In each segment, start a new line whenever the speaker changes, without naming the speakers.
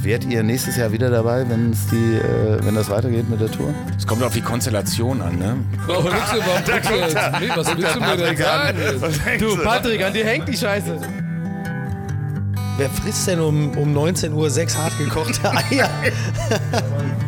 Wärt ihr nächstes Jahr wieder dabei, wenn es die, äh, wenn das weitergeht mit der Tour?
Es kommt auf die Konstellation an, ne?
Oh, nix überhaupt nix jetzt. Nee, was willst du mir denn sagen?
Du, Patrick, an dir hängt die Scheiße. Wer frisst denn um, um 19 Uhr sechs hart gekochte Eier?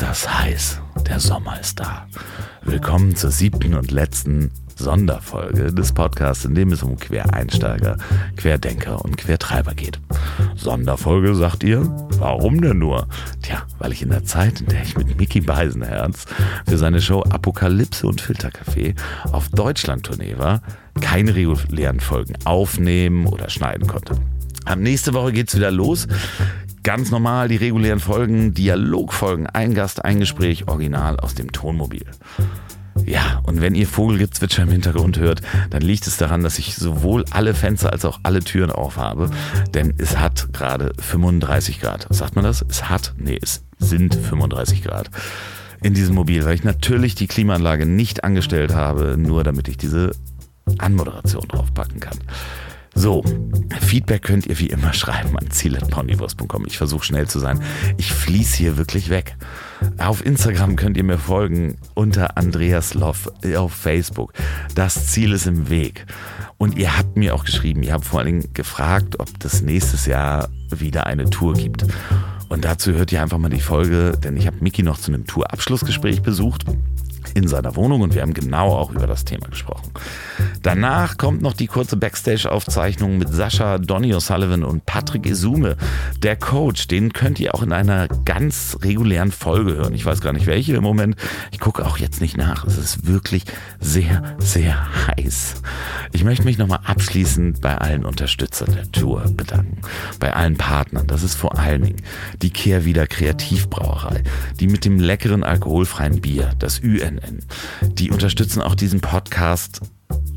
das heiß. Der Sommer ist da. Willkommen zur siebten und letzten Sonderfolge des Podcasts, in dem es um Quereinsteiger, Querdenker und Quertreiber geht. Sonderfolge, sagt ihr? Warum denn nur? Tja, weil ich in der Zeit, in der ich mit Mickey Beisenherz für seine Show Apokalypse und Filtercafé auf Deutschland-Tournee war, keine regulären Folgen aufnehmen oder schneiden konnte. Ab nächste Woche geht's wieder los. Ganz normal die regulären Folgen, Dialogfolgen, ein Gast, ein Gespräch, original aus dem Tonmobil. Ja, und wenn ihr Vogelgezwitscher im Hintergrund hört, dann liegt es daran, dass ich sowohl alle Fenster als auch alle Türen aufhabe, denn es hat gerade 35 Grad. Sagt man das? Es hat? Nee, es sind 35 Grad in diesem Mobil, weil ich natürlich die Klimaanlage nicht angestellt habe, nur damit ich diese Anmoderation draufpacken kann. So, Feedback könnt ihr wie immer schreiben an ziel.ponywurst.com. Ich versuche schnell zu sein. Ich fließe hier wirklich weg. Auf Instagram könnt ihr mir folgen unter Andreas Loff auf Facebook. Das Ziel ist im Weg. Und ihr habt mir auch geschrieben, ihr habt vor allen Dingen gefragt, ob das nächstes Jahr wieder eine Tour gibt. Und dazu hört ihr einfach mal die Folge, denn ich habe Miki noch zu einem Tourabschlussgespräch besucht in seiner Wohnung und wir haben genau auch über das Thema gesprochen. Danach kommt noch die kurze Backstage-Aufzeichnung mit Sascha, Donny O'Sullivan und Patrick Isume, der Coach. Den könnt ihr auch in einer ganz regulären Folge hören. Ich weiß gar nicht welche im Moment. Ich gucke auch jetzt nicht nach. Es ist wirklich sehr, sehr heiß. Ich möchte mich nochmal abschließend bei allen Unterstützern der Tour bedanken. Bei allen Partnern. Das ist vor allen Dingen die Kehrwieder Kreativbrauerei, die mit dem leckeren alkoholfreien Bier, das UNN. Die unterstützen auch diesen Podcast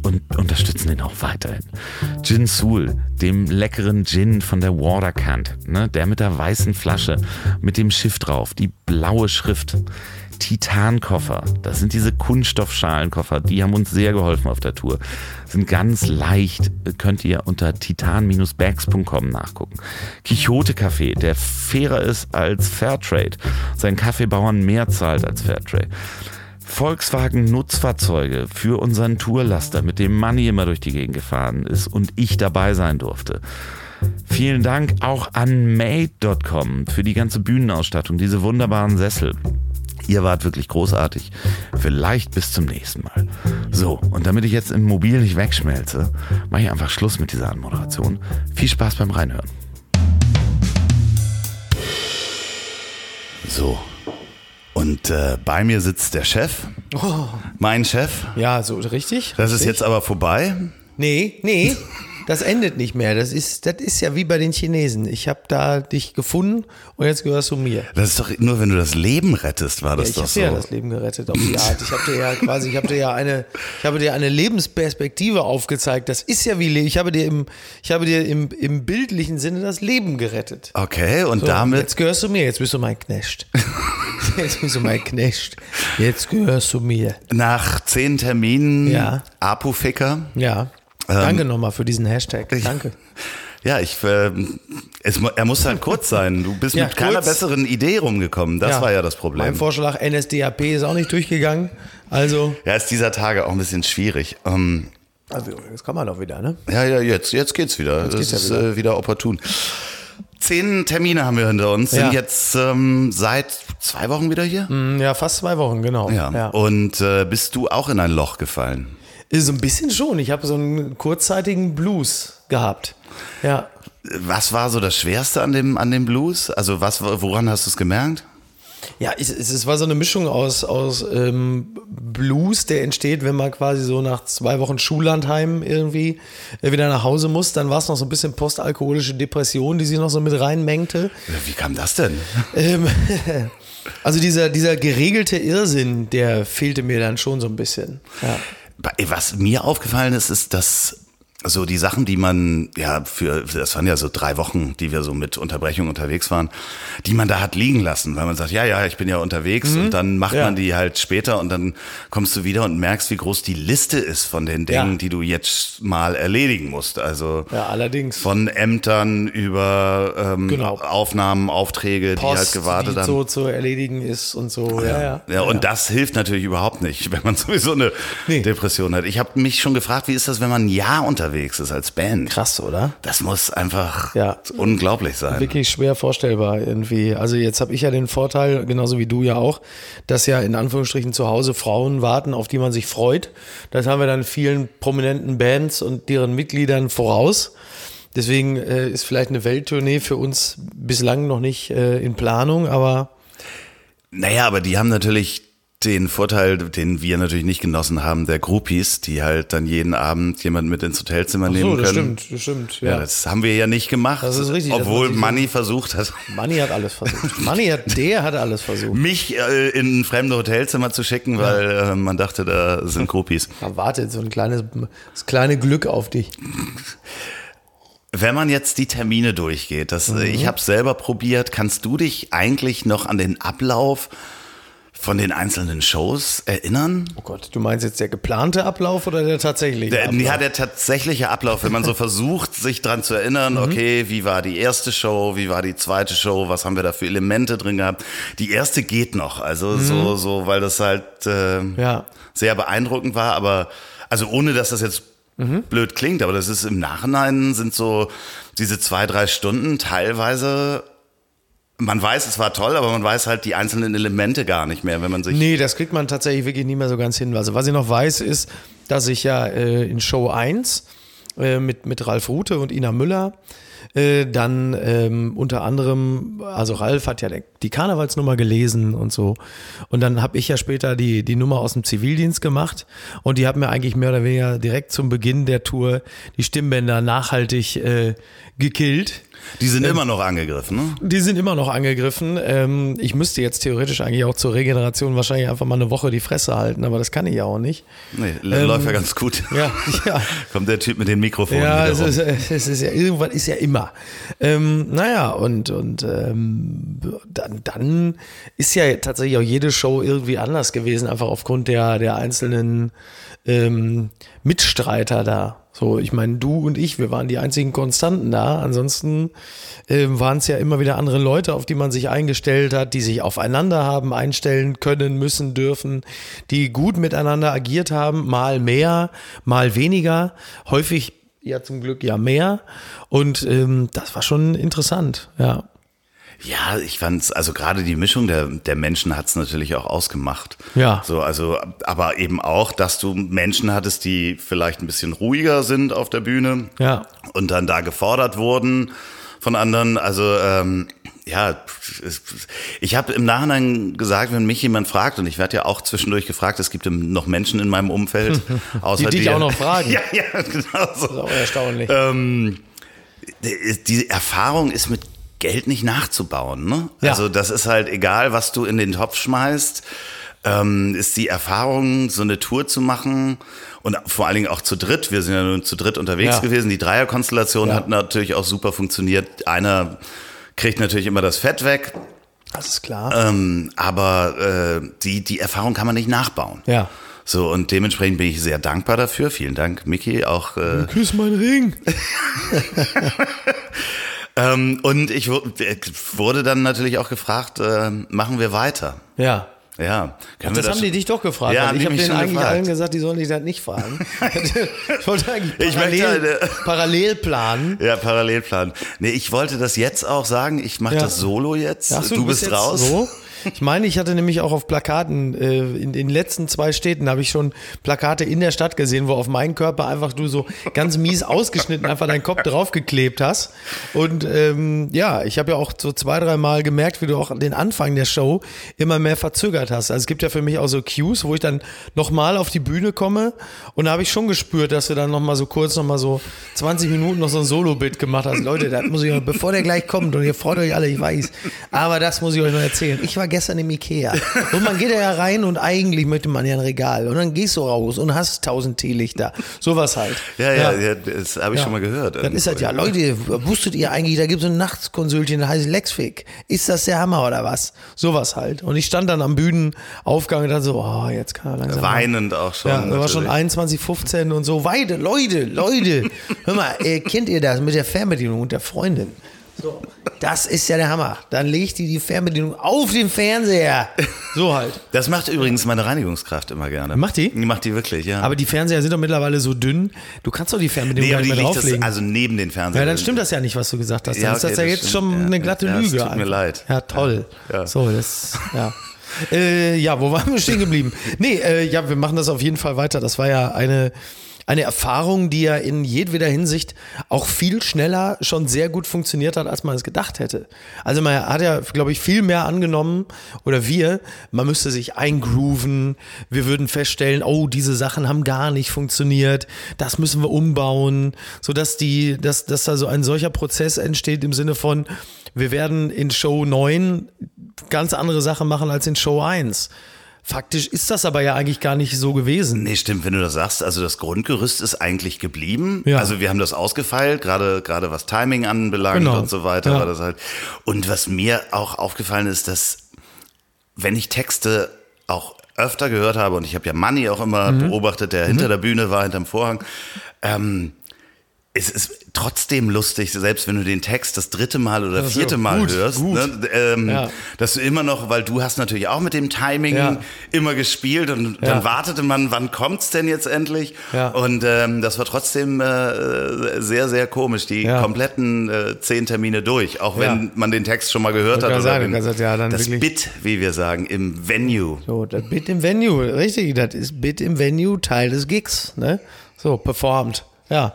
und unterstützen ihn auch weiterhin. Gin Soul, dem leckeren Gin von der Waterkant, ne, der mit der weißen Flasche, mit dem Schiff drauf, die blaue Schrift. Titankoffer, das sind diese Kunststoffschalenkoffer, die haben uns sehr geholfen auf der Tour. Sind ganz leicht, könnt ihr unter titan-bags.com nachgucken. Quixote Kaffee, der fairer ist als Fairtrade, seinen Kaffeebauern mehr zahlt als Fairtrade. Volkswagen Nutzfahrzeuge für unseren Tourlaster, mit dem Manni immer durch die Gegend gefahren ist und ich dabei sein durfte. Vielen Dank auch an made.com für die ganze Bühnenausstattung, diese wunderbaren Sessel. Ihr wart wirklich großartig. Vielleicht bis zum nächsten Mal. So, und damit ich jetzt im Mobil nicht wegschmelze, mache ich einfach Schluss mit dieser Anmoderation. Viel Spaß beim Reinhören. So, und äh, bei mir sitzt der Chef,
Oh,
mein Chef.
ja, so richtig.
Das ist
richtig.
jetzt aber vorbei.
Nee, nee, das endet nicht mehr. Das ist, das ist ja wie bei den Chinesen. Ich habe da dich gefunden und jetzt gehörst du mir.
Das ist doch nur, wenn du das Leben rettest, war
Ja,
das
ich
doch
habe
so.
dir ja das Leben gerettet auf die Art. Ich habe dir ja quasi, ich habe dir ja eine, ich habe dir eine Lebensperspektive aufgezeigt. Das ist ja wie, ich habe dir im, ich habe dir im, im bildlichen Sinne das Leben gerettet.
okay, und
So,
damit.
Jetzt gehörst du mir, jetzt bist du mein Knecht. Jetzt bist du mein Knecht. Jetzt gehörst du mir.
Nach zehn Terminen,
Ja.
Apoficker.
Ja. Danke nochmal für diesen Hashtag. Danke.
Ja, ich, äh, es, er muss halt kurz sein. Du bist
Ja,
mit keiner
kurz.
besseren Idee rumgekommen. Das war ja das
Mein
Problem.
Vorschlag NSDAP ist auch nicht durchgegangen. Also,
Ja, ist dieser Tage auch ein bisschen schwierig. Ähm,
also das kann man doch wieder, ne?
ja, ja, jetzt, jetzt geht's wieder.
geht's
das
ja
ist
wieder.
Äh, wieder opportun. Zehn Termine haben wir hinter uns, sind
Ja.
jetzt ähm, seit zwei Wochen wieder hier.
Hm, Ja, fast zwei Wochen, genau.
Ja. Und äh, bist du auch in ein Loch gefallen?
So ein bisschen schon. Ich habe so einen kurzzeitigen Blues gehabt. Ja.
Was war so das Schwerste an dem, an dem Blues? Also was, woran hast du es gemerkt?
Ja, es, es war so eine Mischung aus, aus ähm, Blues, der entsteht, wenn man quasi so nach zwei Wochen Schullandheim irgendwie äh, wieder nach Hause muss. Dann war es noch so ein bisschen postalkoholische Depression, die sich noch so mit reinmengte.
Wie kam das denn?
Ähm, also dieser, dieser geregelte Irrsinn, der fehlte mir dann schon so ein bisschen. Ja.
Was mir aufgefallen ist, ist, dass so die Sachen, die man ja für, das waren ja so drei Wochen, die wir so mit Unterbrechung unterwegs waren, die man da hat liegen lassen, weil man sagt, ja, ja, ich bin ja unterwegs und dann macht
Ja.
man die halt später und dann kommst du wieder und merkst, wie groß die Liste ist von den Dingen,
Ja.
die du jetzt mal erledigen musst. Also
Ja, allerdings.
von Ämtern über ähm,
Genau.
Aufnahmen, Aufträge, die halt gewartet haben.
so zu erledigen ist und so. Ja, ja.
Ja, und das hilft natürlich überhaupt nicht, wenn man sowieso eine
Nee.
Depression hat. Ich habe mich schon gefragt, wie ist das, wenn man ein Jahr unterwegs ist als Band?
Krass, oder?
Das muss einfach
Ja.
unglaublich sein.
Wirklich schwer vorstellbar irgendwie. Also jetzt habe ich ja den Vorteil, genauso wie du ja auch, dass ja in Anführungsstrichen zu Hause Frauen warten, auf die man sich freut. Das haben wir dann vielen prominenten Bands und deren Mitgliedern voraus. Deswegen äh, ist vielleicht eine Welttournee für uns bislang noch nicht äh, in Planung, aber
Naja, aber die haben natürlich den Vorteil, den wir natürlich nicht genossen haben, der Groupies, die halt dann jeden Abend jemanden mit ins Hotelzimmer nehmen
so, das
können.
stimmt, das stimmt.
Ja.
Ja.
das haben wir ja nicht gemacht,
Das ist richtig, das
obwohl Manny versucht hat,
Manni hat alles versucht. Manni hat, der hat alles versucht.
mich äh, in ein fremde Hotelzimmer zu schicken, weil äh, man dachte, da sind Groupies.
Da wartet so ein kleines, das kleine Glück auf dich.
Wenn man jetzt die Termine durchgeht, das, äh, ich habe selber probiert, kannst du dich eigentlich noch an den Ablauf von den einzelnen Shows erinnern?
Oh Gott, du meinst jetzt der geplante Ablauf oder der tatsächliche
Der,
Ablauf?
ja, der tatsächliche Ablauf, wenn man so versucht, sich dran zu erinnern, okay, wie war die erste Show, wie war die zweite Show, was haben wir da für Elemente drin gehabt. Die erste geht noch, also so, so, weil das halt äh,
Ja.
sehr beeindruckend war, aber also ohne, dass das jetzt blöd klingt, aber das ist im Nachhinein sind so diese zwei, drei Stunden teilweise, man weiß, es war toll, aber man weiß halt die einzelnen Elemente gar nicht mehr, wenn man sich
Nee, das kriegt man tatsächlich wirklich nie mehr so ganz hin. Also was ich noch weiß, ist, dass ich ja äh, in Show 1 äh, mit, mit Ralf Rute und Ina Müller äh, dann ähm, unter anderem, also Ralf hat ja die Karnevalsnummer gelesen und so. Und dann habe ich ja später die, die Nummer aus dem Zivildienst gemacht und die hat mir eigentlich mehr oder weniger direkt zum Beginn der Tour die Stimmbänder nachhaltig äh, gekillt.
die sind immer noch angegriffen, ne?
Die sind immer noch angegriffen. Ähm, ich müsste jetzt theoretisch eigentlich auch zur Regeneration wahrscheinlich einfach mal eine Woche die Fresse halten, aber das kann ich ja auch nicht.
Nee, läuft ja ganz gut.
Ja, ja.
Kommt der Typ mit den Mikrofonen
Ja, es ist, es ist ja, irgendwann ist ja immer. Ähm, naja, und, und ähm, dann, dann ist ja tatsächlich auch jede Show irgendwie anders gewesen, einfach aufgrund der, der einzelnen ähm, Mitstreiter da. So, ich meine, du und ich, wir waren die einzigen Konstanten da. Ansonsten ähm, waren es ja immer wieder andere Leute, auf die man sich eingestellt hat, die sich aufeinander haben einstellen können, müssen, dürfen, die gut miteinander agiert haben, mal mehr, mal weniger, häufig ja zum Glück ja mehr. Und ähm, das war schon interessant, ja.
Ja, ich fand's, also gerade die Mischung der, der Menschen hat's natürlich auch ausgemacht.
Ja.
So, also, aber eben auch, dass du Menschen hattest, die vielleicht ein bisschen ruhiger sind auf der Bühne.
Ja.
Und dann da gefordert wurden von anderen. Also, ähm, ja, ich habe im Nachhinein gesagt, wenn mich jemand fragt, und ich werde ja auch zwischendurch gefragt, es gibt noch Menschen in meinem Umfeld, außer
Die dich auch noch fragen.
Ja, ja, genau so.
Das ist auch erstaunlich.
Ähm, die Erfahrung ist mit Geld nicht nachzubauen. Ne?
Ja.
Also das ist halt egal, was du in den Topf schmeißt, ähm, ist die Erfahrung, so eine Tour zu machen und vor allen Dingen auch zu dritt. Wir sind ja nun zu dritt unterwegs
Ja.
gewesen. Die Dreierkonstellation
Ja.
hat natürlich auch super funktioniert. Einer kriegt natürlich immer das Fett weg,
Das ist klar.
ähm, aber äh, die, die Erfahrung kann man nicht nachbauen.
Ja.
So, und dementsprechend bin ich sehr dankbar dafür. Vielen Dank, Miki, auch äh,
Küss meinen Ring.
Ähm, und ich äh, wurde dann natürlich auch gefragt, äh, machen wir weiter?
Ja.
Ja, können
Das haben die dich doch gefragt.
Ja, haben
ich habe denen eigentlich
gefragt.
allen gesagt, die sollen dich das nicht fragen. ich wollte eigentlich
Ich möchte
parallel,
eine-
parallel planen.
Ja, Parallelplan. Nee, ich wollte das jetzt auch sagen, ich mache
Ja.
das solo jetzt.
Ach so,
du,
bist
bist raus.
So? Ich meine, ich hatte nämlich auch auf Plakaten, äh, in den letzten zwei Städten habe ich schon Plakate in der Stadt gesehen, wo auf meinen Körper einfach du so ganz mies ausgeschnitten einfach deinen Kopf draufgeklebt hast. Und ähm, ja, ich habe ja auch so zwei, drei Mal gemerkt, wie du auch den Anfang der Show immer mehr verzögert hast. Also es gibt ja für mich auch so Cues, wo ich dann nochmal auf die Bühne komme und da habe ich schon gespürt, dass du dann nochmal so kurz nochmal so 20 Minuten noch so ein Solo-Bit gemacht hast. Leute, das muss ich, bevor der gleich kommt und ihr freut euch alle, ich weiß. Aber das muss ich euch noch erzählen. Ich war gestern im Ikea. Und man geht ja rein und eigentlich möchte man ja ein Regal. Und dann gehst du raus und hast tausend Teelichter. Sowas halt.
Ja, ja, ja. das habe ich schon mal gehört.
Dann ist das ja, Leute, wusstet ihr eigentlich, da gibt es ein Nachtskonsultchen, das heißt Lexfig. Ist das der Hammer oder was? Sowas halt. Und ich stand dann am Bühnenaufgang und dachte so, oh, jetzt kann er langsam.
Weinend auch schon.
Ja, da war schon 21, 15 und so. Weide, Leute, Leute. Hör mal, äh, kennt ihr das mit der Fernbedienung und der Freundin? So, das ist ja der Hammer. Dann legt die die Fernbedienung auf den Fernseher. So halt.
Das macht übrigens meine Reinigungskraft immer gerne.
Macht die?
Die macht die wirklich, ja.
Aber die Fernseher sind doch mittlerweile so dünn. Du kannst doch die Fernbedienung
nee,
gar
aber
nicht
die
mehr
liegt das,
drauflegen.
also neben den Fernseher.
ja, dann stimmt das ja nicht, was du gesagt hast. Dann
Ja,
ist das
okay,
ja jetzt
stimmt.
schon
Ja,
eine glatte
ja, es
Lüge.
tut mir leid.
Ja, toll.
Ja.
So, das, ja. äh, ja, wo waren wir stehen geblieben? Nee, äh, ja, wir machen das auf jeden Fall weiter. Das war ja eine, eine Erfahrung, die ja in jedweder Hinsicht auch viel schneller schon sehr gut funktioniert hat, als man es gedacht hätte. Also man hat ja, glaube ich, viel mehr angenommen, oder wir, man müsste sich eingrooven, wir würden feststellen, oh, diese Sachen haben gar nicht funktioniert, das müssen wir umbauen, sodass die, dass, dass da so ein solcher Prozess entsteht im Sinne von, wir werden in Show 9 ganz andere Sachen machen als in Show 1. Faktisch ist das aber ja eigentlich gar nicht so gewesen.
Nee, stimmt, wenn du das sagst. Also das Grundgerüst ist eigentlich geblieben.
Ja.
Also wir haben das ausgefeilt, gerade gerade was Timing anbelangt
Genau.
und so weiter.
Ja.
War das halt. Und was mir auch aufgefallen ist, dass wenn ich Texte auch öfter gehört habe und ich habe ja Manny auch immer
Mhm.
beobachtet, der hinter der Bühne war, hinterm Vorhang. Ähm, es ist trotzdem lustig, selbst wenn du den Text das dritte Mal oder
Ja, so.
vierte Mal
Gut,
hörst,
gut.
Ne, ähm,
Ja.
dass du immer noch, weil du hast natürlich auch mit dem Timing
Ja.
immer gespielt und
Ja.
dann wartete man, wann kommt's denn jetzt endlich? Und ähm, das war trotzdem äh, sehr, sehr komisch, die kompletten äh, zehn Termine durch, auch wenn man den Text schon mal gehört hat. Oder
sagen,
den,
das ja dann
das Bit, wie wir sagen, im Venue.
So, das Bit im Venue, richtig, das ist Bit im Venue Teil des Gigs, ne? So, performt, ja.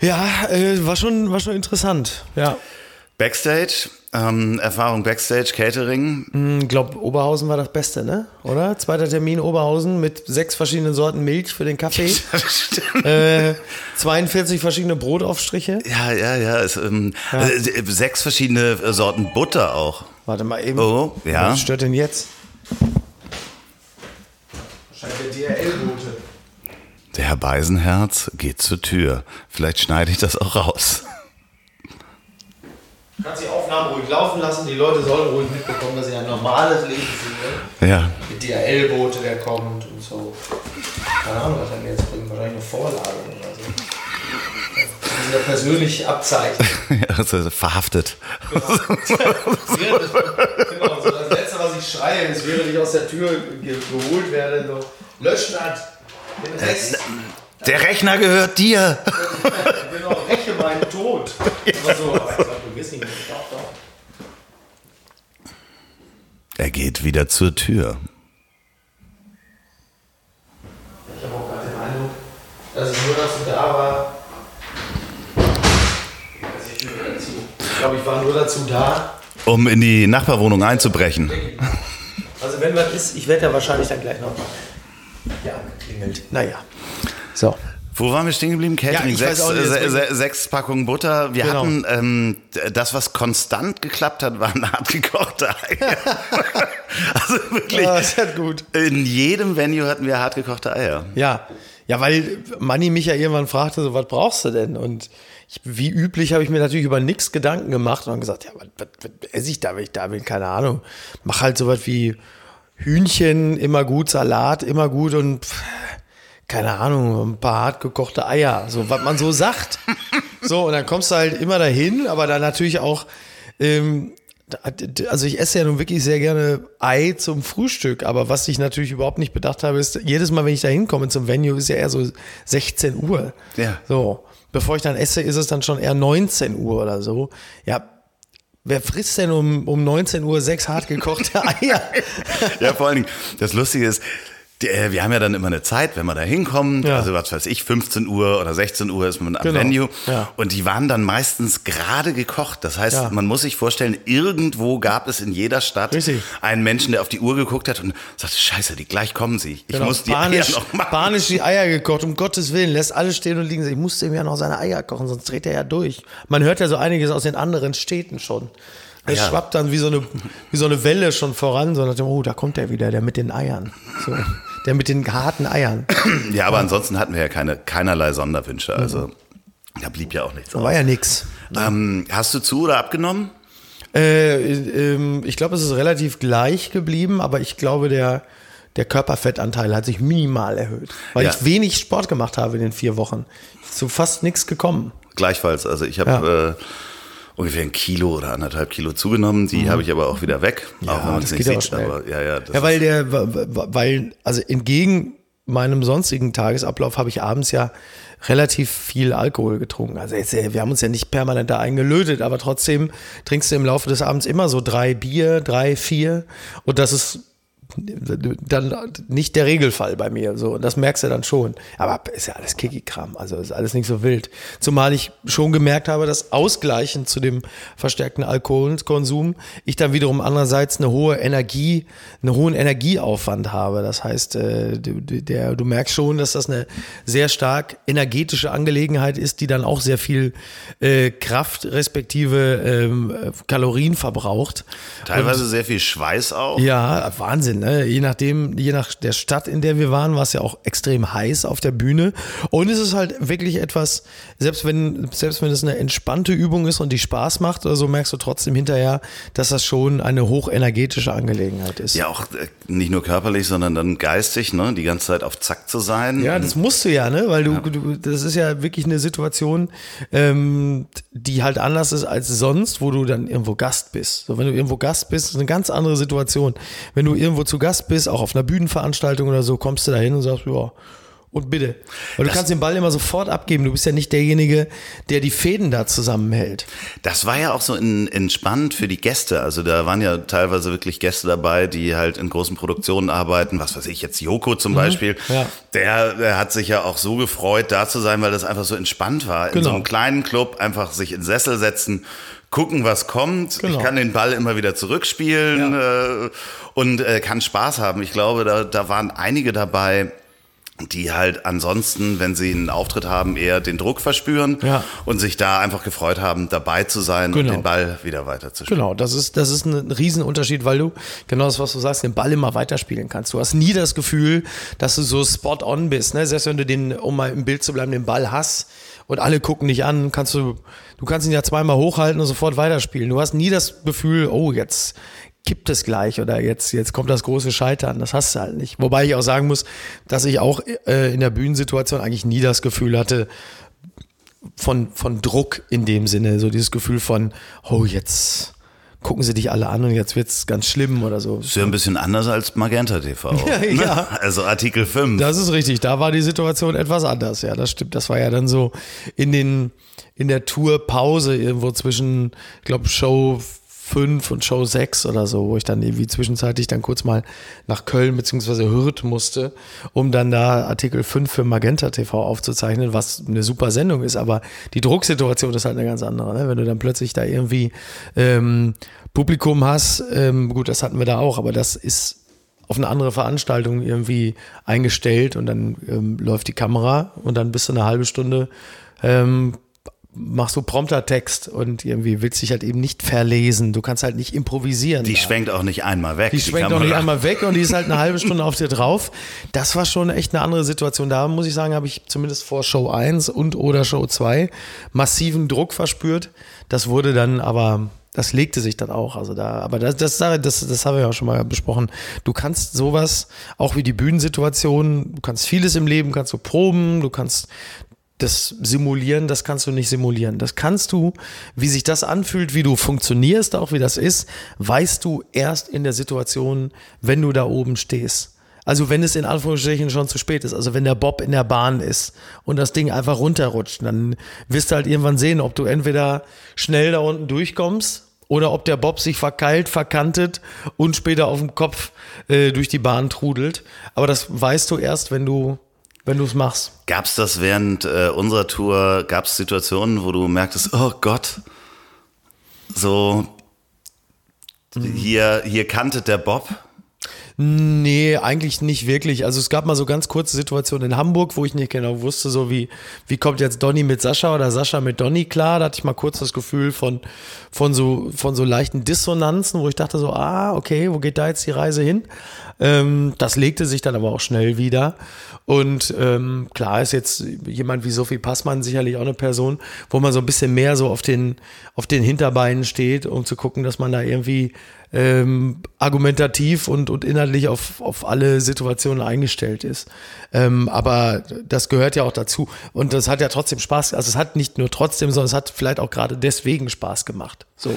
Ja, äh, war schon, war schon interessant, ja.
Backstage, ähm, Erfahrung Backstage, Catering.
Ich glaube, Oberhausen war das Beste, ne? Oder? Zweiter Termin Oberhausen mit sechs verschiedenen Sorten Milch für den Kaffee, äh, 42 verschiedene Brotaufstriche.
Ja, ja, ja. Es, ähm, äh, sechs verschiedene äh, Sorten Butter auch.
Warte mal eben.
Oh, ja.
Was stört denn jetzt? Wahrscheinlich der DRL-Bote.
Der Herr Beisenherz geht zur Tür. Vielleicht schneide ich das auch raus.
Kannst die Aufnahmen ruhig laufen lassen, die Leute sollen ruhig mitbekommen, dass sie ein normales Leben führen.
Ja.
Mit DRL-Bote, der kommt und so. Keine Ahnung, was er mir jetzt bringt. Wahrscheinlich eine Vorladung oder so. Die sind ja persönlich abzeichnen.
ja also verhaftet.
Es- genau, so das Letzte, was ich schreie, ist, während ich aus der Tür ge geholt werde, so, lösch das, Rest,
Der Rechner gehört dir.
genau, räche meinen Tod. Aber so, aber ich sag, du wirst nicht mehr, doch, doch.
Er geht wieder zur Tür.
Ich habe auch gerade den Eindruck, dass es nur dazu da war, ich glaube, ich war nur dazu da.
Um in die Nachbarwohnung einzubrechen.
Also wenn was ist, ich werde ja wahrscheinlich dann gleich noch mal ja, geklingelt. Naja. So.
Wo waren wir stehen geblieben? Catering.
Ja,
sechs, äh, sechs Packungen Butter. Wir
Genau.
hatten ähm, das, was konstant geklappt hat, waren hart gekochte Eier. also wirklich.
Ja, halt gut.
In jedem Venue hatten wir hart gekochte Eier.
Ja, ja, weil Manni mich ja irgendwann fragte, so, was brauchst du denn? Und ich, wie üblich habe ich mir natürlich über nichts Gedanken gemacht und gesagt, ja, was, was, was esse ich da, wenn ich da bin? Keine Ahnung. Mach halt sowas wie Hühnchen, immer gut, Salat, immer gut und pff, keine Ahnung, ein paar hart gekochte Eier, so was man so sagt. So, und dann kommst du halt immer dahin, aber dann natürlich auch, ähm, also ich esse ja nun wirklich sehr gerne Ei zum Frühstück, aber was ich natürlich überhaupt nicht bedacht habe, ist, jedes Mal, wenn ich da hinkomme zum Venue, ist ja eher so 16 Uhr.
Ja.
So, bevor ich dann esse, ist es dann schon eher 19 Uhr oder so. Ja, Wer frisst denn um, um 19 Uhr sechs hart gekochte Eier?
Ja, vor allen Dingen, das Lustige ist, äh, wir haben ja dann immer eine Zeit, wenn wir da hinkommen,
Ja.
also was weiß ich, 15 Uhr oder 16 Uhr ist man am
Genau.
Venue
Ja.
und die waren dann meistens gerade gekocht. Das heißt,
Ja.
man muss sich vorstellen, irgendwo gab es in jeder Stadt
Richtig.
einen Menschen, der auf die Uhr geguckt hat und sagte, scheiße, die, gleich kommen sie. Ich
Genau,
muss die
panisch,
Eier noch machen.
panisch die Eier gekocht, um Gottes Willen, lässt alles stehen und liegen. Ich musste ihm ja noch seine Eier kochen, sonst dreht er ja durch. Man hört ja so einiges aus den anderen Städten schon. Es schwappt dann wie so, eine, wie so eine Welle schon voran, so nach dem, oh, da kommt der wieder, der mit den Eiern. So, der mit den harten Eiern.
Ja, aber ansonsten hatten wir ja keine, keinerlei Sonderwünsche. Also da blieb ja auch nichts
Da
aus.
war ja nix.
Ähm, hast du zu oder abgenommen?
Äh, ähm, ich glaube, es ist relativ gleich geblieben, aber ich glaube, der, der Körperfettanteil hat sich minimal erhöht, weil
Ja.
ich wenig Sport gemacht habe in den vier Wochen. So fast nichts gekommen.
Gleichfalls. Also ich habe äh, ungefähr ein Kilo oder anderthalb Kilo zugenommen. Die habe ich aber auch wieder weg. auch wenn man es nicht sieht. Aber ja, ja.
Ja, weil der, weil, also entgegen meinem sonstigen Tagesablauf habe ich abends ja relativ viel Alkohol getrunken. Also jetzt, äh, wir haben uns ja nicht permanent da eingelötet, aber trotzdem trinkst du im Laufe des Abends immer so drei Bier, drei, vier und das ist dann nicht der Regelfall bei mir. So, und das merkst du dann schon. Aber ist ja alles Kiki-Kram, also ist alles nicht so wild. Zumal ich schon gemerkt habe, dass ausgleichend zu dem verstärkten Alkoholkonsum ich dann wiederum andererseits eine hohe Energie, einen hohen Energieaufwand habe. Das heißt, äh, der, du merkst schon, dass das eine sehr stark energetische Angelegenheit ist, die dann auch sehr viel äh, Kraft respektive äh, Kalorien verbraucht.
teilweise sehr viel Schweiß auch.
Ja, Wahnsinn, ne? Je nachdem, je nach der Stadt, in der wir waren, war es ja auch extrem heiß auf der Bühne. Und es ist halt wirklich etwas, selbst wenn, selbst wenn es eine entspannte Übung ist und die Spaß macht oder so, merkst du trotzdem hinterher, dass das schon eine hochenergetische Angelegenheit ist.
Ja, auch äh, nicht nur körperlich, sondern dann geistig, ne? Die ganze Zeit auf Zack zu sein.
Ja, das musst du ja, ne? Weil du, du das ist ja wirklich eine Situation, ähm, die halt anders ist als sonst, wo du dann irgendwo Gast bist. So, wenn du irgendwo Gast bist, ist eine ganz andere Situation. Wenn du irgendwo zu Gast bist, auch auf einer Bühnenveranstaltung oder so, kommst du da hin und sagst, ja, und bitte. Weil du kannst den Ball immer sofort abgeben. Du bist ja nicht derjenige, der die Fäden da zusammenhält.
Das war ja auch so in, entspannt für die Gäste. Also da waren ja teilweise wirklich Gäste dabei, die halt in großen Produktionen arbeiten. Was weiß ich, jetzt Joko zum Beispiel.
Mhm. Ja.
Der, der hat sich ja auch so gefreut, da zu sein, weil das einfach so entspannt war. In
Genau.
so einem kleinen Club einfach sich in Sessel setzen, gucken, was kommt.
Genau.
Ich kann den Ball immer wieder zurückspielen äh, und äh, kann Spaß haben. Ich glaube, da, da waren einige dabei, die halt ansonsten, wenn sie einen Auftritt haben, eher den Druck verspüren
Ja.
und sich da einfach gefreut haben, dabei zu sein
Genau.
und den Ball wieder weiterzuspielen.
Genau, das ist, das ist ein Riesenunterschied, weil du, genau das, was du sagst, den Ball immer weiterspielen kannst. Du hast nie das Gefühl, dass du so spot on bist. Ne? Selbst wenn du den, um mal im Bild zu bleiben, den Ball hast und alle gucken dich an, kannst du, du kannst ihn ja zweimal hochhalten und sofort weiterspielen. Du hast nie das Gefühl, oh, jetzt kippt es gleich oder jetzt, jetzt kommt das große Scheitern. Das hast du halt nicht. Wobei ich auch sagen muss, dass ich auch äh, in der Bühnensituation eigentlich nie das Gefühl hatte, von, von Druck in dem Sinne, so dieses Gefühl von, oh, jetzt gucken sie dich alle an und jetzt wird's ganz schlimm oder so.
Ist ja ein bisschen anders als Magenta TV.
Ja,
ne?
ja.
Also Artikel 5.
Das ist richtig, da war die Situation etwas anders, ja, das stimmt. Das war ja dann so in den, in der Tourpause irgendwo zwischen, ich glaube, Show 5 und Show 6 oder so, wo ich dann irgendwie zwischenzeitlich dann kurz mal nach Köln beziehungsweise Hürth musste, um dann da Artikel 5 für Magenta TV aufzuzeichnen, was eine super Sendung ist, aber die Drucksituation ist halt eine ganz andere, ne? wenn du dann plötzlich da irgendwie ähm, Publikum hast, ähm, gut, das hatten wir da auch, aber das ist auf eine andere Veranstaltung irgendwie eingestellt und dann ähm, läuft die Kamera und dann bist du eine halbe Stunde ähm, machst du prompter Text und irgendwie willst dich halt eben nicht verlesen. Du kannst halt nicht improvisieren.
die
da.
schwenkt auch nicht einmal weg.
Die schwenkt auch
Kamera.
nicht einmal weg und die ist halt eine halbe Stunde auf dir drauf. Das war schon echt eine andere Situation. Da muss ich sagen, habe ich zumindest vor Show 1 und oder Show 2 massiven Druck verspürt. Das wurde dann aber, das legte sich dann auch. Also da, aber das, das, das, das haben wir ja auch schon mal besprochen. Du kannst sowas, auch wie die Bühnensituation, du kannst vieles im Leben, kannst du proben, du kannst das Simulieren, das kannst du nicht simulieren. Das kannst du, wie sich das anfühlt, wie du funktionierst, auch wie das ist, weißt du erst in der Situation, wenn du da oben stehst. Also wenn es in Anführungsstrichen schon zu spät ist, also wenn der Bob in der Bahn ist und das Ding einfach runterrutscht, dann wirst du halt irgendwann sehen, ob du entweder schnell da unten durchkommst oder ob der Bob sich verkeilt, verkantet und später auf dem Kopf äh, durch die Bahn trudelt. Aber das weißt du erst, wenn du wenn du es machst.
Gab es das während äh, unserer Tour, gab es Situationen, wo du merktest, oh Gott, so hier, hier kantet der Bob?
Nee, eigentlich nicht wirklich. Also es gab mal so ganz kurze Situationen in Hamburg, wo ich nicht genau wusste, so wie, wie kommt jetzt Donny mit Sascha oder Sascha mit Donny klar. Da hatte ich mal kurz das Gefühl von, von, so, von so leichten Dissonanzen, wo ich dachte so, ah, okay, wo geht da jetzt die Reise hin? Ähm, das legte sich dann aber auch schnell wieder. Und ähm, klar ist jetzt jemand wie Sophie Passmann sicherlich auch eine Person, wo man so ein bisschen mehr so auf den, auf den Hinterbeinen steht, um zu gucken, dass man da irgendwie ähm, argumentativ und, und inhaltlich auf, auf alle Situationen eingestellt ist. Ähm, aber das gehört ja auch dazu. Und das hat ja trotzdem Spaß. Also es hat nicht nur trotzdem, sondern es hat vielleicht auch gerade deswegen Spaß gemacht. So.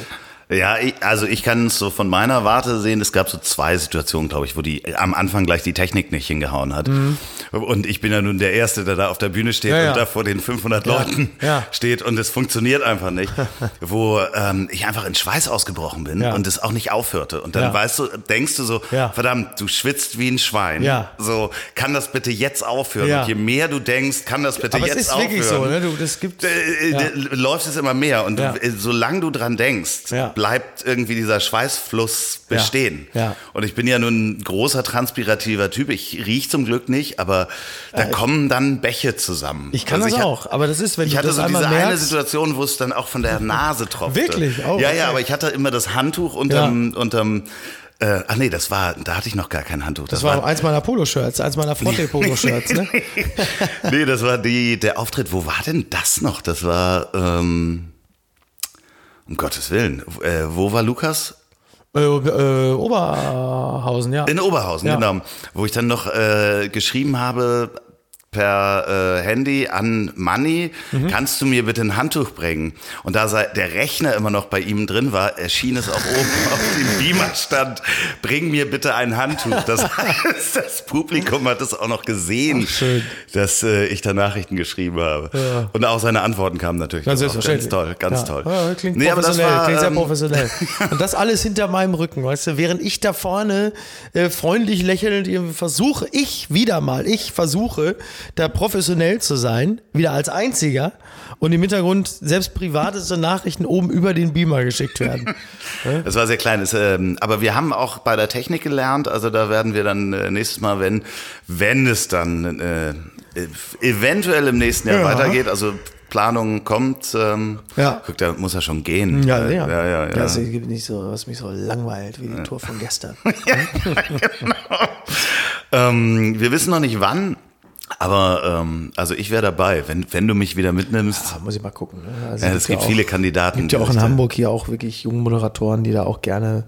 Ja, ich, also ich kann es so von meiner Warte sehen, es gab so zwei Situationen, glaube ich, wo die am Anfang gleich die Technik nicht hingehauen hat. Mhm. Und ich bin ja nun der Erste, der da auf der Bühne steht
Ja, ja.
und da vor den 500
Ja,
Leuten steht und es funktioniert einfach nicht. wo ähm, ich einfach in Schweiß ausgebrochen bin und es auch nicht aufhörte. Und dann weißt du, denkst du so,
Ja.
verdammt, du schwitzt wie ein Schwein.
Ja.
So, kann das bitte jetzt aufhören? Und je mehr du denkst, kann das bitte
Aber
jetzt
ist
aufhören.
wirklich so, ne? Du, das gibt.
Äh, äh, d- läuft es immer mehr und
Ja.
du, äh, solange du dran denkst. Bleibt irgendwie dieser Schweißfluss
Ja.
bestehen.
Ja.
Und ich bin ja nun ein großer transpirativer Typ. Ich riech zum Glück nicht, aber da kommen dann Bäche zusammen.
Ich kann
Also
das
ha-
auch, aber das ist, wenn
Ich
du
hatte
das
so
einmal
diese eine
merkst.
Situation, wo es dann auch von der Nase tropfte.
Wirklich? Oh,
ja,
okay.
ja, aber ich hatte immer das Handtuch unterm, unterm äh, ach nee, das war, da hatte ich noch gar kein Handtuch.
Das war eins meiner Poloshirts, eins meiner Frotte-Poloshirts, ne?
nee, das war die, der Auftritt. Wo war denn das noch? Das war, ähm, um Gottes Willen. Äh, wo war Lukas?
äh, äh, Oberhausen, ja.
In Oberhausen,
Ja.
genau. Wo ich dann noch äh, geschrieben habe per äh, Handy an Manni,
Mhm.
kannst du mir bitte ein Handtuch bringen? Und da der Rechner immer noch bei ihm drin war, erschien es auch oben auf dem Beamer stand, bring mir bitte ein Handtuch. Das heißt, das Publikum hat es auch noch gesehen,
schön.
dass äh, ich da Nachrichten geschrieben habe. Und auch seine Antworten kamen natürlich.
Selbstverständlich.
Ganz toll, ganz
ja.
toll.
Ja, klingt
Nee,
professionell,
war,
klingt sehr
ähm,
professionell. Und das alles hinter meinem Rücken, weißt du, während ich da vorne äh, freundlich lächelnd versuche, ich wieder mal, ich versuche, da professionell zu sein, wieder als einziger und im Hintergrund selbst privateste Nachrichten oben über den Beamer geschickt werden.
Das war sehr klein. Es, ähm, aber wir haben auch bei der Technik gelernt. Also da werden wir dann äh, nächstes Mal, wenn, wenn es dann äh, eventuell im nächsten Jahr
Ja.
weitergeht, also Planung kommt, ähm,
Ja.
guck, da muss er schon gehen.
Ja, ja.
ja, ja, ja.
Das gibt nicht so, was mich so langweilt wie die Tour von gestern.
ähm, wir wissen noch nicht wann, aber ähm, also ich wäre dabei, wenn, wenn du mich wieder mitnimmst.
Ah, muss ich mal gucken. Ne? Also
Ja, es gibt
ja
viele
auch,
Kandidaten.
gibt ja auch in
da-
Hamburg hier auch wirklich junge Moderatoren, die da auch gerne,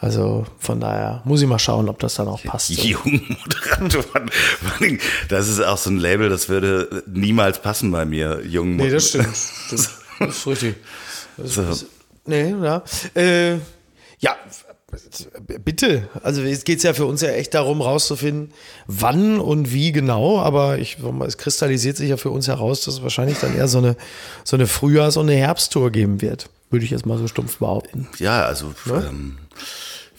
also von daher muss ich mal schauen, ob das dann auch passt.
Die jungen Moderatoren. Vor allem, Das ist auch so ein Label, das würde niemals passen bei mir, jungen
Nee, das stimmt. Das ist richtig. Das
So.
ist, nee, ja. Äh, ja, bitte. Also es geht ja für uns ja echt darum, rauszufinden, wann und wie genau. Aber ich, es kristallisiert sich ja für uns heraus, dass es wahrscheinlich dann eher so eine, so eine Frühjahrs- und eine Herbsttour geben wird. Würde ich jetzt mal so stumpf behaupten.
Ja, also
Ne?
ähm,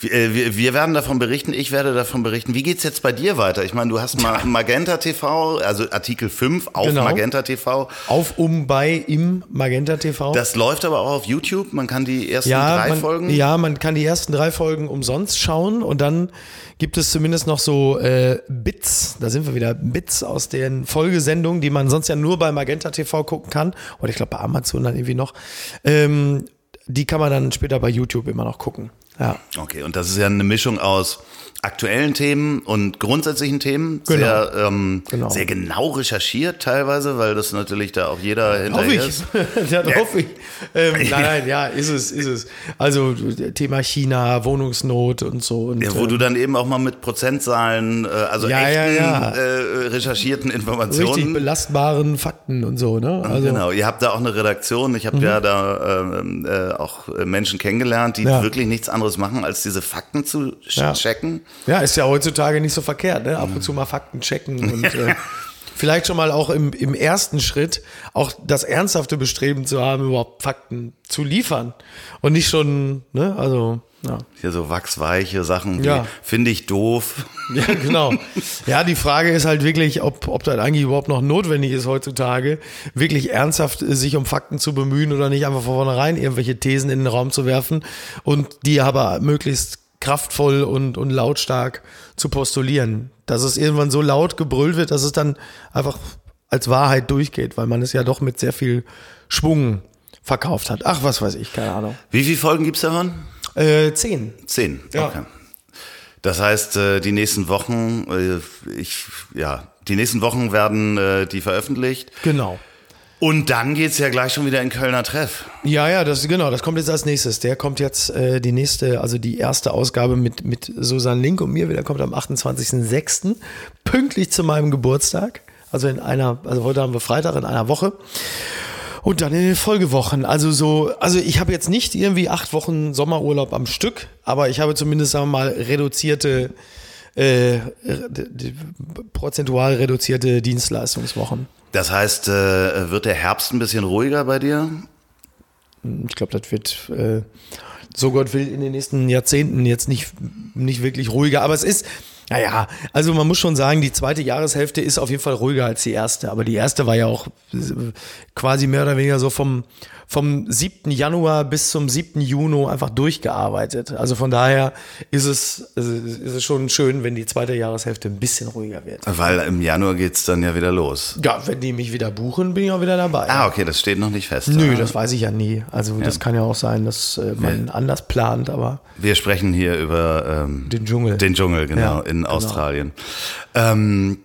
wir, äh, wir, wir werden davon berichten, ich werde davon berichten. Wie geht's jetzt bei dir weiter? Ich meine, du hast mal Magenta TV, also Artikel 5 auf
Genau.
Magenta TV.
Auf, um, bei, im Magenta TV.
Das läuft aber auch auf YouTube. Man kann die ersten drei
man,
Folgen.
Ja, man kann die ersten drei Folgen umsonst schauen und dann gibt es zumindest noch so äh, Bits, da sind wir wieder, Bits aus den Folgesendungen, die man sonst ja nur bei Magenta TV gucken kann oder ich glaube bei Amazon dann irgendwie noch. Ähm, die kann man dann später bei YouTube immer noch gucken. Ja.
Okay, und das ist ja eine Mischung aus aktuellen Themen und grundsätzlichen Themen.
Genau.
Sehr, ähm,
Genau.
sehr genau recherchiert teilweise, weil das natürlich da auch jeder
Hoffe
hinterher
ich.
ist.
ja, hoffe ich. Ähm, nein, nein, ja, ist es, ist es. Also Thema China, Wohnungsnot und so. Und,
Ja, wo
ähm,
du dann eben auch mal mit Prozentzahlen, äh, also
Ja, ja,
echten
ja.
Äh, recherchierten Informationen.
richtig belastbaren Fakten und so, ne? Also,
genau, ihr habt da auch eine Redaktion. Ich habe ja da ähm, äh, auch äh, Menschen kennengelernt, die
Ja.
wirklich nichts anderes machen, als diese Fakten zu
Ja.
checken.
Ja, ist ja heutzutage nicht so verkehrt, ne? Ab und zu mal Fakten checken und äh, vielleicht schon mal auch im, im ersten Schritt auch das ernsthafte Bestreben zu haben, überhaupt Fakten zu liefern und nicht schon, ne, also, ja.
Hier so wachsweiche Sachen, die
Ja.
finde ich doof.
Ja, genau. Ja, die Frage ist halt wirklich, ob, ob das eigentlich überhaupt noch notwendig ist heutzutage, wirklich ernsthaft äh, sich um Fakten zu bemühen oder nicht einfach von vornherein irgendwelche Thesen in den Raum zu werfen und die aber möglichst kraftvoll und, und lautstark zu postulieren. Dass es irgendwann so laut gebrüllt wird, dass es dann einfach als Wahrheit durchgeht, weil man es ja doch mit sehr viel Schwung verkauft hat. Ach, was weiß ich, keine Ahnung.
Wie viele Folgen gibt's davon?
Äh, zehn.
Zehn.
Ja.
Okay. Das heißt, äh, die nächsten Wochen, äh, ich, ja, die nächsten Wochen werden äh, die veröffentlicht.
Genau.
Und dann geht's ja gleich schon wieder in Kölner Treff.
Ja, ja, das genau, das kommt jetzt als nächstes. Der kommt jetzt äh, die nächste, also die erste Ausgabe mit mit Susanne Link und mir wieder kommt am 28.06. pünktlich zu meinem Geburtstag. Also in einer, also heute haben wir Freitag in einer Woche. Und dann in den Folgewochen. Also so, also ich habe jetzt nicht irgendwie acht Wochen Sommerurlaub am Stück, aber ich habe zumindest, sagen wir mal, reduzierte, äh, prozentual reduzierte Dienstleistungswochen.
Das heißt, äh, wird der Herbst ein bisschen ruhiger bei dir?
Ich glaube, das wird, äh, so Gott will, in den nächsten Jahrzehnten jetzt nicht, nicht wirklich ruhiger. Aber es ist, naja, also man muss schon sagen, die zweite Jahreshälfte ist auf jeden Fall ruhiger als die erste. Aber die erste war ja auch äh, quasi mehr oder weniger so vom, vom 7. Januar bis zum 7. Juni einfach durchgearbeitet. Also von daher ist es, ist es schon schön, wenn die zweite Jahreshälfte ein bisschen ruhiger wird.
Weil im Januar geht's dann ja wieder los.
Ja, wenn die mich wieder buchen, bin ich auch wieder dabei.
Ah, okay, das steht noch nicht fest.
Nö,
Ah.
das weiß ich ja nie. Also das kann ja auch sein, dass äh, man anders plant, aber
Wir sprechen hier über ähm,
Den Dschungel.
Den Dschungel, genau,
Ja,
in
genau.
Australien. Ähm,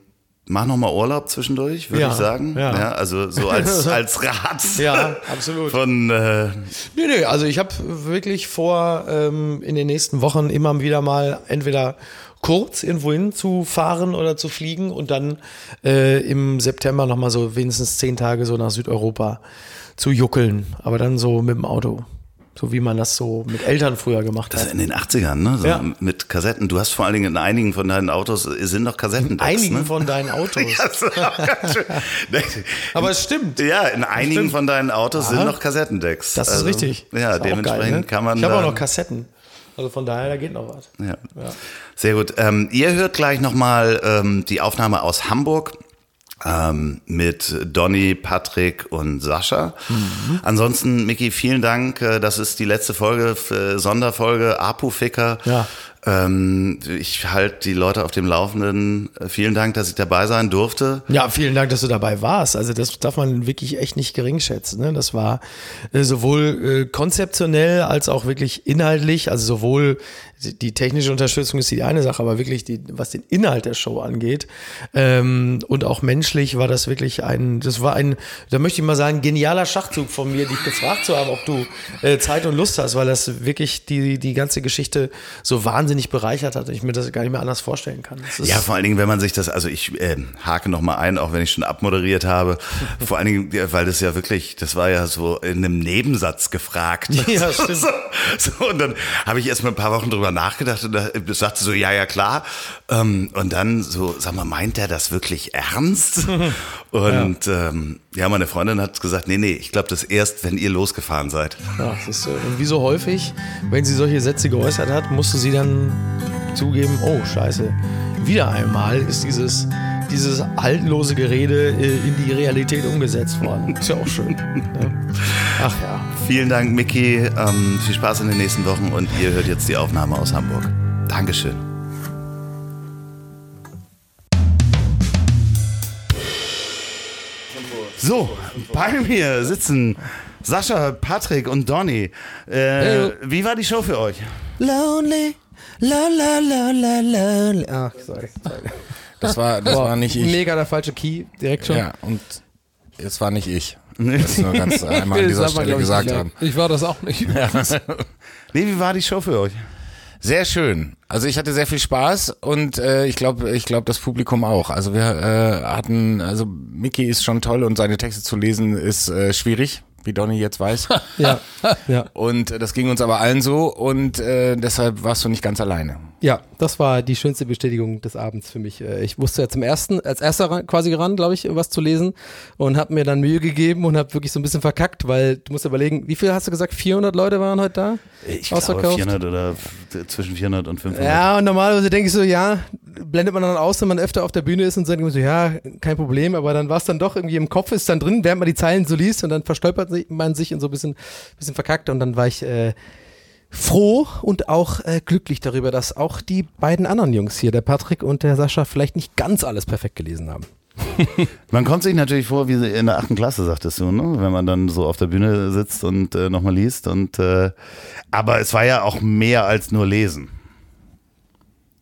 mach noch mal Urlaub zwischendurch, würde
Ja,
ich sagen.
ja.
also so als, als Rat.
Ja, absolut.
Von, äh,
Nö, nö, also ich habe wirklich vor, ähm, in den nächsten Wochen immer wieder mal entweder kurz irgendwo hin zu fahren oder zu fliegen und dann äh, im September nochmal so wenigstens zehn Tage so nach Südeuropa zu juckeln. Aber dann so mit dem Auto. So wie man das so mit Eltern früher gemacht
das
hat.
in den 80ern, ne? So
Ja.
Mit Kassetten. Du hast vor allen Dingen in einigen von deinen Autos sind noch Kassetten.
Einigen
ne?
von deinen Autos.
Das.
Aber es stimmt.
Ja, in einigen
stimmt.
von deinen Autos sind
Aha.
noch Kassettendecks.
Das ist
Also,
richtig.
Ja,
ist
dementsprechend
geil, ne?
kann man.
Ich habe auch noch Kassetten. Also von daher, da geht noch was.
Ja. Sehr gut. Ähm, ihr hört gleich nochmal ähm, die Aufnahme aus Hamburg. Ähm, mit Donny, Patrick und Sascha.
Mhm.
Ansonsten, Micky, vielen Dank. Äh, Das ist die letzte Folge, äh, Sonderfolge Apu-Ficker.
Ja.
Ähm, ich halte die Leute auf dem Laufenden. Äh, Vielen Dank, dass ich dabei sein durfte.
Ja, vielen Dank, dass du dabei warst. Also das darf man wirklich echt nicht gering schätzen. Ne? Das war äh, sowohl äh, konzeptionell als auch wirklich inhaltlich. Also sowohl die- technische Unterstützung ist die eine Sache, aber wirklich die, was den Inhalt der Show angeht ähm, und auch menschlich war das wirklich ein, das war ein, da möchte ich mal sagen, genialer Schachzug von mir, dich gefragt zu haben, ob du äh, Zeit und Lust hast, weil das wirklich die die ganze Geschichte so wahnsinnig bereichert hat. und Ich mir das gar nicht mehr anders vorstellen kann.
Ja, vor allen Dingen, wenn man sich das, also ich äh, hake noch mal ein, auch wenn ich schon abmoderiert habe, vor allen Dingen, weil das ja wirklich, das war ja so in einem Nebensatz gefragt.
Ja, stimmt.
So, so, und dann habe ich erst mal ein paar Wochen drüber nachgedacht und da sagte so, ja, ja, klar. Ähm, und dann so, sag mal, meint er das wirklich ernst? Und ja. Ähm, ja, meine Freundin hat gesagt, nee, nee, ich glaube das erst, wenn ihr losgefahren seid.
Ja, ist, und wie so häufig, wenn sie solche Sätze geäußert hat, musste sie dann zugeben, oh scheiße, wieder einmal ist dieses, dieses haltlose Gerede äh, in die Realität umgesetzt worden. Ist ja auch schön. Ne? Ach ja.
Vielen Dank, Micky. Ähm, viel Spaß in den nächsten Wochen und ihr hört jetzt die Aufnahme aus Hamburg. Dankeschön. So, bei mir sitzen Sascha, Patrick und Donny. Äh, wie war die Show für euch?
Lonely, la la la la la. Ach, sorry. sorry.
Das war, das war nicht ich.
Mega der falsche Key, direkt schon.
Ja, und es war nicht ich. Das nur ganz einmal an dieser Stelle gesagt haben.
Ich war das auch nicht.
Nee, wie war die Show für euch?
Sehr schön. Also ich hatte sehr viel Spaß und äh, ich glaube, ich glaube das Publikum auch. Also wir äh, hatten, also Mickey ist schon toll und seine Texte zu lesen ist äh, schwierig. Wie Donny jetzt weiß.
Ja, ja.
Und äh, das ging uns aber allen so und äh, deshalb warst du nicht ganz alleine.
Ja, das war die schönste Bestätigung des Abends für mich. Äh, Ich wusste ja zum ersten, als erster quasi ran, glaube ich, was zu lesen und habe mir dann Mühe gegeben und habe wirklich so ein bisschen verkackt, weil du musst überlegen, wie viel hast du gesagt? 400 Leute waren heute da?
Ich glaube
Ausverkauft?
400 oder zwischen 400 und 500.
Ja, und normalerweise denke ich so, ja, blendet man dann aus, wenn man öfter auf der Bühne ist und man so, ja, kein Problem, aber dann war es dann doch irgendwie im Kopf, ist dann drin, während man die Zeilen so liest und dann verstolpert man sich und so ein bisschen, bisschen verkackt und dann war ich äh, froh und auch äh, glücklich darüber, dass auch die beiden anderen Jungs hier, der Patrick und der Sascha, vielleicht nicht ganz alles perfekt gelesen haben.
Man kommt sich natürlich vor, wie in der achten Klasse, sagtest du, ne? wenn man dann so auf der Bühne sitzt und äh, nochmal liest. Und, äh, aber es war ja auch mehr als nur lesen.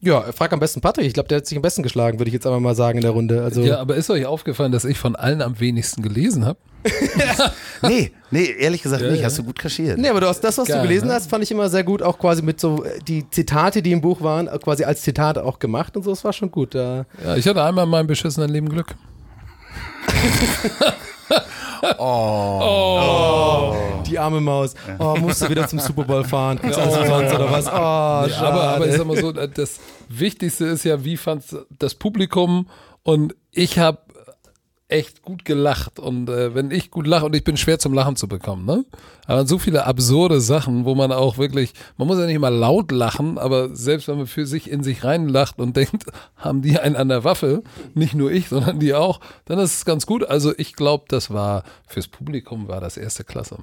Ja, frag am besten Patrick, ich glaube, der hat sich am besten geschlagen, würde ich jetzt einfach mal sagen in der Runde. Also,
Ja, aber ist euch aufgefallen, dass ich von allen am wenigsten gelesen habe?
Nee, nee, ehrlich gesagt
Ja,
nicht.
ja.
Hast du gut kaschiert.
Nee, aber du hast das, was
Geil,
du gelesen
ne?
hast, fand ich immer sehr gut, auch quasi mit so äh, die Zitate, die im Buch waren, äh, quasi als Zitate auch gemacht und so, das war schon gut. Da
Ja, ich hatte einmal in meinem beschissenen Leben Glück.
Die arme Maus. Oh, musst du wieder zum Super Bowl fahren? Kriegst alles umsonst oder was? Oh, schade.
aber, aber ich sag mal so, das Wichtigste ist ja, wie fand das Publikum und ich habe echt gut gelacht und äh, wenn ich gut lache und ich bin schwer zum Lachen zu bekommen, ne? Aber so viele absurde Sachen, wo man auch wirklich, man muss ja nicht mal laut lachen, aber selbst wenn man für sich in sich reinlacht und denkt, haben die einen an der Waffe, nicht nur ich, sondern die auch, dann ist es ganz gut. Also ich glaube, das war fürs Publikum war das erste Klasse.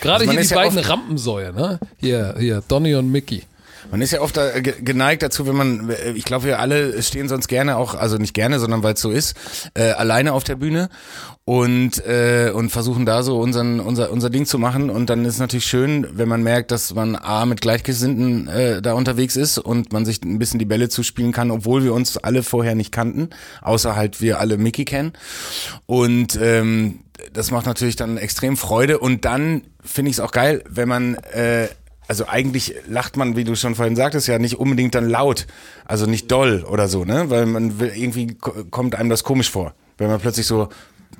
Gerade
Also
hier die
ja
beiden Rampensäue, ne? Hier, hier, Donny und Mickey.
Man ist ja oft da, ge- geneigt dazu, wenn man, äh, ich glaube, wir alle stehen sonst gerne auch, also nicht gerne, sondern weil es so ist, äh, alleine auf der Bühne und äh, und versuchen da so unseren unser unser Ding zu machen. Und dann ist es natürlich schön, wenn man merkt, dass man a mit Gleichgesinnten äh, da unterwegs ist und man sich ein bisschen die Bälle zuspielen kann, obwohl wir uns alle vorher nicht kannten, außer halt wir alle Mickey kennen. Und ähm, das macht natürlich dann extrem Freude. Und dann finde ich es auch geil, wenn man äh, also eigentlich lacht man, wie du schon vorhin sagtest, ja nicht unbedingt dann laut, also nicht doll oder so, ne? Weil man will, irgendwie ko- kommt einem das komisch vor, wenn man plötzlich so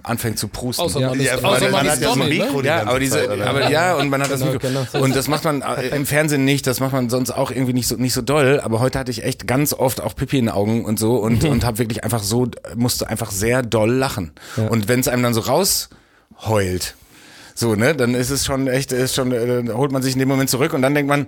anfängt zu prusten.
Außer man ist,
Ja,
außer man
man
ist
hat ja so ein
Donny,
Mikro
ne?
ja, aber diese,
Zeit,
aber ja, und man hat das
Genau,
Mikro.
genau,
und das macht man äh, im Fernsehen nicht, das macht man sonst auch irgendwie nicht so nicht so doll. Aber heute hatte ich echt ganz oft auch Pipi in den Augen und so und und habe wirklich einfach so musste einfach sehr doll lachen. Und wenn es einem dann so rausheult, so ne, dann ist es schon echt, ist schon äh, holt man sich in dem Moment zurück und dann denkt man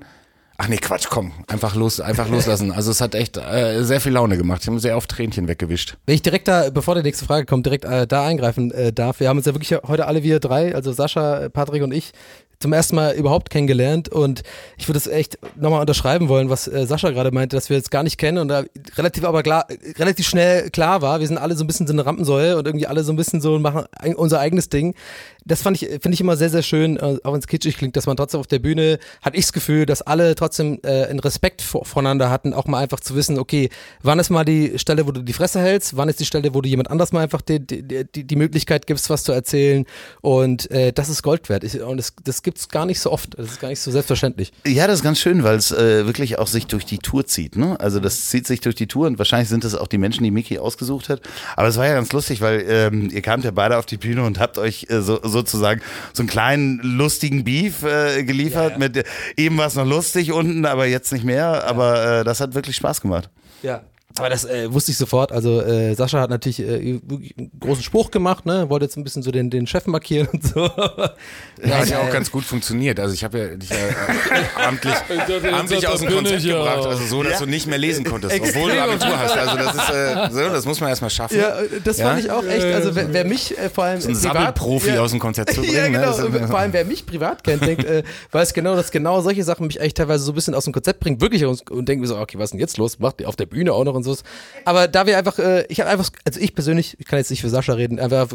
Ach nee, Quatsch, komm, einfach los, einfach loslassen. Also es hat echt äh, sehr viel Laune gemacht. Ich habe sehr oft Tränchen weggewischt.
Wenn ich direkt da, bevor die nächste Frage kommt, direkt äh, da eingreifen äh, darf. Wir haben uns ja wirklich heute alle wir drei, also Sascha, Patrick und ich, zum ersten Mal überhaupt kennengelernt und ich würde es echt nochmal unterschreiben wollen, was äh, Sascha gerade meinte, dass wir jetzt gar nicht kennen und da relativ aber klar, relativ schnell klar war, wir sind alle so ein bisschen so eine Rampensäule und irgendwie alle so ein bisschen so machen unser eigenes Ding. Das fand ich, finde ich immer sehr, sehr schön, äh, auch wenn es kitschig klingt, dass man trotzdem auf der Bühne, hatte ich das Gefühl, dass alle trotzdem äh, einen Respekt vor, voneinander hatten, auch mal einfach zu wissen, okay, wann ist mal die Stelle, wo du die Fresse hältst, wann ist die Stelle, wo du jemand anders mal einfach die, die, die, die Möglichkeit gibst, was zu erzählen und äh, das ist Gold wert. Ich, und das, das gibt's gar nicht so oft, das ist gar nicht so selbstverständlich.
Ja, das ist ganz schön, weil es äh, wirklich auch sich durch die Tour zieht. Ne? Also das zieht sich durch die Tour und wahrscheinlich sind es auch die Menschen, die Mickey ausgesucht hat. Aber es war ja ganz lustig, weil ähm, ihr kamt ja beide auf die Bühne und habt euch äh, so, sozusagen so einen kleinen lustigen Beef äh, geliefert. Mit äh, eben war es noch lustig unten, aber jetzt nicht mehr. Aber äh, das hat wirklich Spaß gemacht.
Ja. Aber das äh, wusste ich sofort. Also äh, Sascha hat natürlich äh, wirklich einen großen Spruch gemacht, ne? Wollte jetzt ein bisschen so den, den Chef markieren und so.
Ja, hat ja auch ganz gut funktioniert. Also ich habe ja dich ja äh, amtlich, amtlich aus dem Konzept
ja.
gebracht. Also so, dass du nicht mehr lesen konntest, obwohl du Abitur hast. Also das ist, äh, so, das muss man erstmal schaffen.
Ja, das
Ja?
fand ich auch echt. Also wer, wer mich äh, vor allem
So ein
ja,
aus dem Konzept zu bringen.
ja,
ne?
genau.
Das ist-
Vor allem, wer mich privat kennt, denkt, äh, weiß genau, dass genau solche Sachen mich echt teilweise so ein bisschen aus dem Konzept bringen, wirklich und, und denken mir so, okay, was ist denn jetzt los? Macht ihr auf der Bühne auch noch und so. Aber da wir einfach, äh, ich habe einfach, also ich persönlich, ich kann jetzt nicht für Sascha reden, einfach,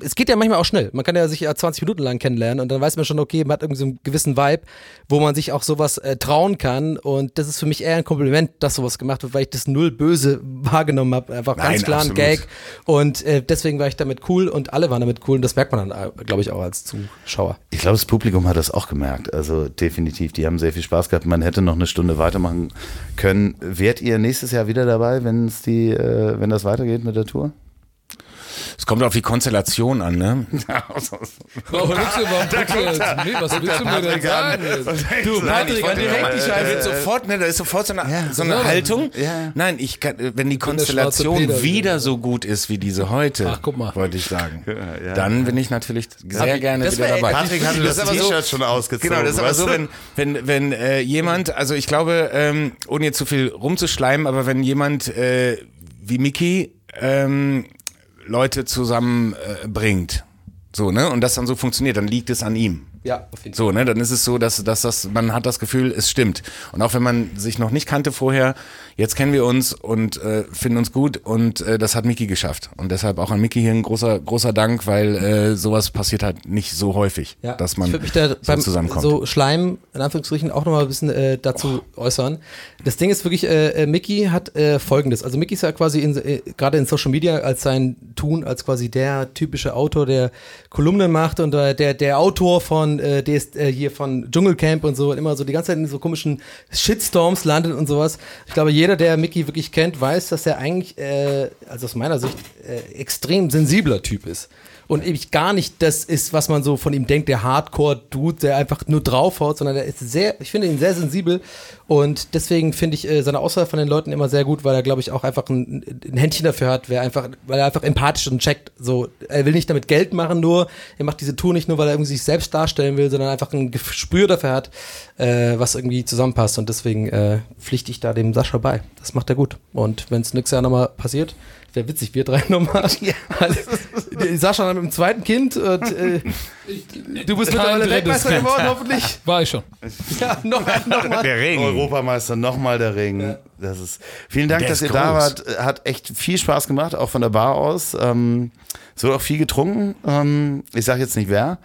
es geht ja manchmal auch schnell. Man kann ja sich ja 20 Minuten lang kennenlernen und dann weiß man schon, okay, man hat irgendwie so einen gewissen Vibe, wo man sich auch sowas äh, trauen kann und das ist für mich eher ein Kompliment, dass sowas gemacht wird, weil ich das null böse wahrgenommen habe. Einfach ganz
Nein,
klar ein
absolut.
Gag und äh, deswegen war ich damit cool und alle waren damit cool und das merkt man dann, äh, glaube ich, auch als Zuschauer.
Ich glaube, das Publikum hat das auch gemerkt. Also definitiv, die haben sehr viel Spaß gehabt. Man hätte noch eine Stunde weitermachen können. Wärt ihr nächstes Jahr wieder dabei, wenn es die, äh, wenn das weitergeht mit der Tour?
Es Kommt auf die Konstellation an, ne?
Warum willst du? Nee, was willst du mir denn sagen?
Du,
Patrick, an direkt die Scheiße.
Sofort, ne, da ist sofort so eine, so eine
Ja.
Haltung.
Ja.
Nein, ich kann, wenn die Konstellation
wieder.
so gut ist wie diese heute,
Ach, guck mal.
wollte ich sagen,
ja.
dann bin ich natürlich sehr gerne
das
wieder dabei.
Patrick hatte das
so-
T-Shirt schon ausgezogen.
Genau, das ist aber so, wenn, wenn, wenn äh, jemand, also ich glaube, ähm, ohne jetzt zu viel rumzuschleimen, aber wenn jemand äh, wie Mickey ähm, Leute zusammenbringt, äh, so, ne, und das dann so funktioniert, dann liegt es an ihm.
Ja, auf jeden Fall.
So, ne, dann ist es so, dass, dass das, man hat das Gefühl, es stimmt. Und auch wenn man sich noch nicht kannte vorher, jetzt kennen wir uns und äh, finden uns gut und äh, das hat Miki geschafft. Und deshalb auch an Miki hier ein großer, großer Dank, weil äh, sowas passiert halt nicht so häufig,
Ja,
dass
ich
man
würde mich da
so
beim
zusammenkommt.
so Schleim, in Anführungsstrichen, auch nochmal ein bisschen äh, dazu äußern. Das Ding ist wirklich, äh, äh, Mickey hat äh, folgendes. Also Mickey ist ja quasi in, äh, gerade in Social Media als sein Tun, als quasi der typische Autor, der Kolumnen macht und äh, der, der Autor von äh, DS, äh, hier von Dschungelcamp und so und immer so die ganze Zeit in so komischen Shitstorms landet und sowas. Ich glaube, jeder, der Mickey wirklich kennt, weiß, dass er eigentlich, äh, also aus meiner Sicht, äh, extrem sensibler Typ ist und eben gar nicht das ist, was man so von ihm denkt, der Hardcore-Dude, der einfach nur draufhaut, sondern der ist sehr, ich finde ihn sehr sensibel. Und deswegen finde ich äh, seine Aussage von den Leuten immer sehr gut, weil er, glaube ich, auch einfach ein, ein Händchen dafür hat, wer einfach, weil er einfach empathisch und checkt, so, er will nicht damit Geld machen nur, er macht diese Tour nicht nur, weil er irgendwie sich selbst darstellen will, sondern einfach ein Gespür dafür hat, äh, was irgendwie zusammenpasst. Und deswegen äh, pflichte ich da dem Sascha bei. Das macht er gut. Und wenn es nächstes Jahr nochmal passiert, wäre witzig, wir drei nochmal. Also, die Sascha mit dem zweiten Kind und äh, du bist mittlerweile Weltmeister
Kind.
geworden, hoffentlich.
War ich schon.
Ja, noch, noch mal.
der Ring.
Europameister, nochmal der Ring. Das ist, vielen Dank,
Der
dass
ist
ihr da
groß.
wart. Hat echt viel Spaß gemacht, auch von der Bar aus. Ähm, es wird auch viel getrunken. Ähm, ich sage jetzt nicht wer,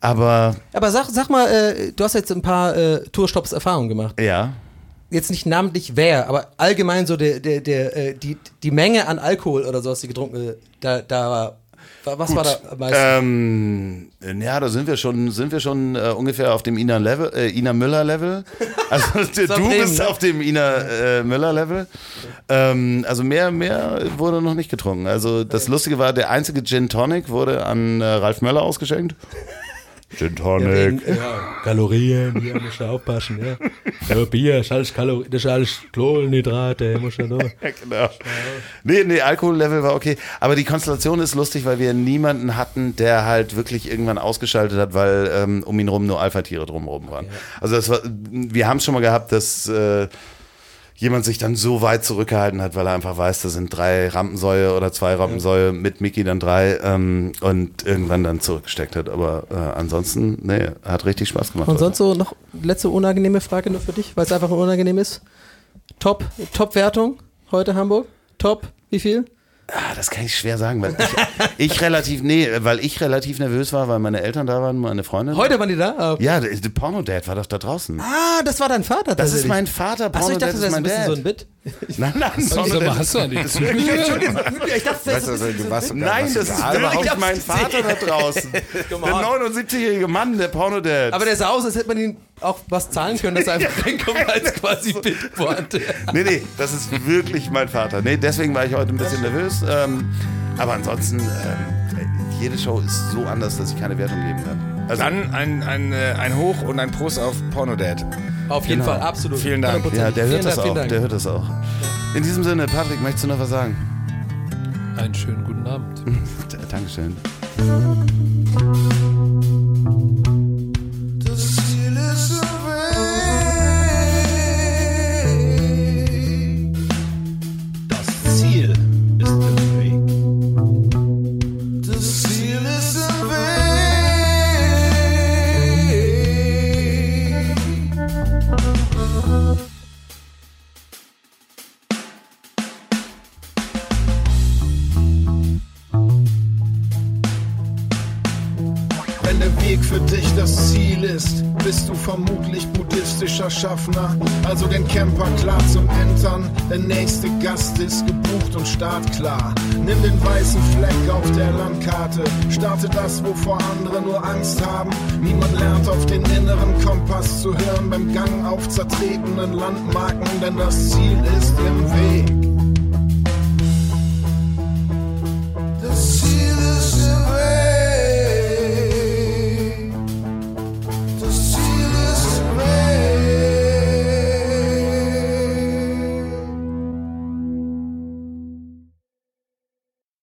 aber
Aber sag, sag mal, äh, du hast jetzt ein paar äh, Tourstops Erfahrungen gemacht.
ja.
Jetzt nicht namentlich wer, aber allgemein so der, der, der, äh, die, die Menge an Alkohol oder so, was die getrunken äh, da, da war. Wa- Was war da am meisten?
Ähm, ja, da sind wir schon, sind wir schon äh, ungefähr auf dem Ina Level, äh, Ina Müller Level. Also du
Bremen,
bist
ne?
auf dem Ina äh, Müller Level. Ähm, also mehr, mehr wurde noch nicht getrunken. Also das Lustige war, der einzige Gin Tonic wurde an äh, Ralf Möller ausgeschenkt. Gin Tonic.
Kalorien, hier musst du aufpassen, ja. ja Bier, ist alles Kalorien, das ist alles Kohlenhydrate, musst du nur.
Ja, genau. Nee, nee, Alkohollevel war okay. Aber die Konstellation ist lustig, weil wir niemanden hatten, der halt wirklich irgendwann ausgeschaltet hat, weil ähm, um ihn rum nur Alpha-Tiere drumherum waren. Also das war, wir haben es schon mal gehabt, dass äh, jemand sich dann so weit zurückgehalten hat, weil er einfach weiß, da sind drei Rampensäue oder zwei Rampensäue, mit Mickey dann drei ähm, und irgendwann dann zurückgesteckt hat. Aber äh, ansonsten, nee, hat richtig Spaß gemacht.
Und sonst so noch letzte unangenehme Frage nur für dich, weil es einfach unangenehm ist. Top, Top-Wertung heute Hamburg. Top, wie viel?
Ah, das kann ich schwer sagen, weil ich, ich relativ, nee, weil ich relativ nervös war, weil meine Eltern da waren, meine Freundin.
Heute waren die da? Ah,
Ja, der, der Porno-Dad war doch da draußen.
Ah, das war dein Vater
Das ist mein Vater,
Achso, ich
Porno-Dad
dachte, das
ist
ist
mein
ein bisschen
Dad.
so ein Bit.
Nein, nein,
Sag mal,
Porno-Dad
hast du eigentlich
Ich dachte,
Weißt du, also, was,
Nein, das ist wirklich mein Vater da draußen. Der 79-jährige Mann, der Porno-Dad.
Aber der sah aus, als hätte man ihm auch was zahlen können, dass er einfach reinkommt als quasi Bitpointe.
Nee, nee, das ist wirklich mein Vater. Nee, deswegen war ich heute ein bisschen nervös. Ähm, aber ansonsten, ähm, jede Show ist so anders, dass ich keine Wertung geben kann. Also,
Dann ein, ein, äh, ein Hoch und ein Prost auf Pornodad.
Auf jeden Fall, absolut.
Vielen Dank.
100%.
ja, der hört
vielen
das
Dank,
auch. Der hört das auch. In diesem Sinne, Patrick, möchtest du noch was sagen?
Einen schönen guten Abend.
Dankeschön.
Startklar. Nimm den weißen Fleck auf der Landkarte. Starte das, wovor andere nur Angst haben. Niemand lernt auf den inneren Kompass zu hören beim Gang auf zertretenen Landmarken, denn das Ziel ist im Weg.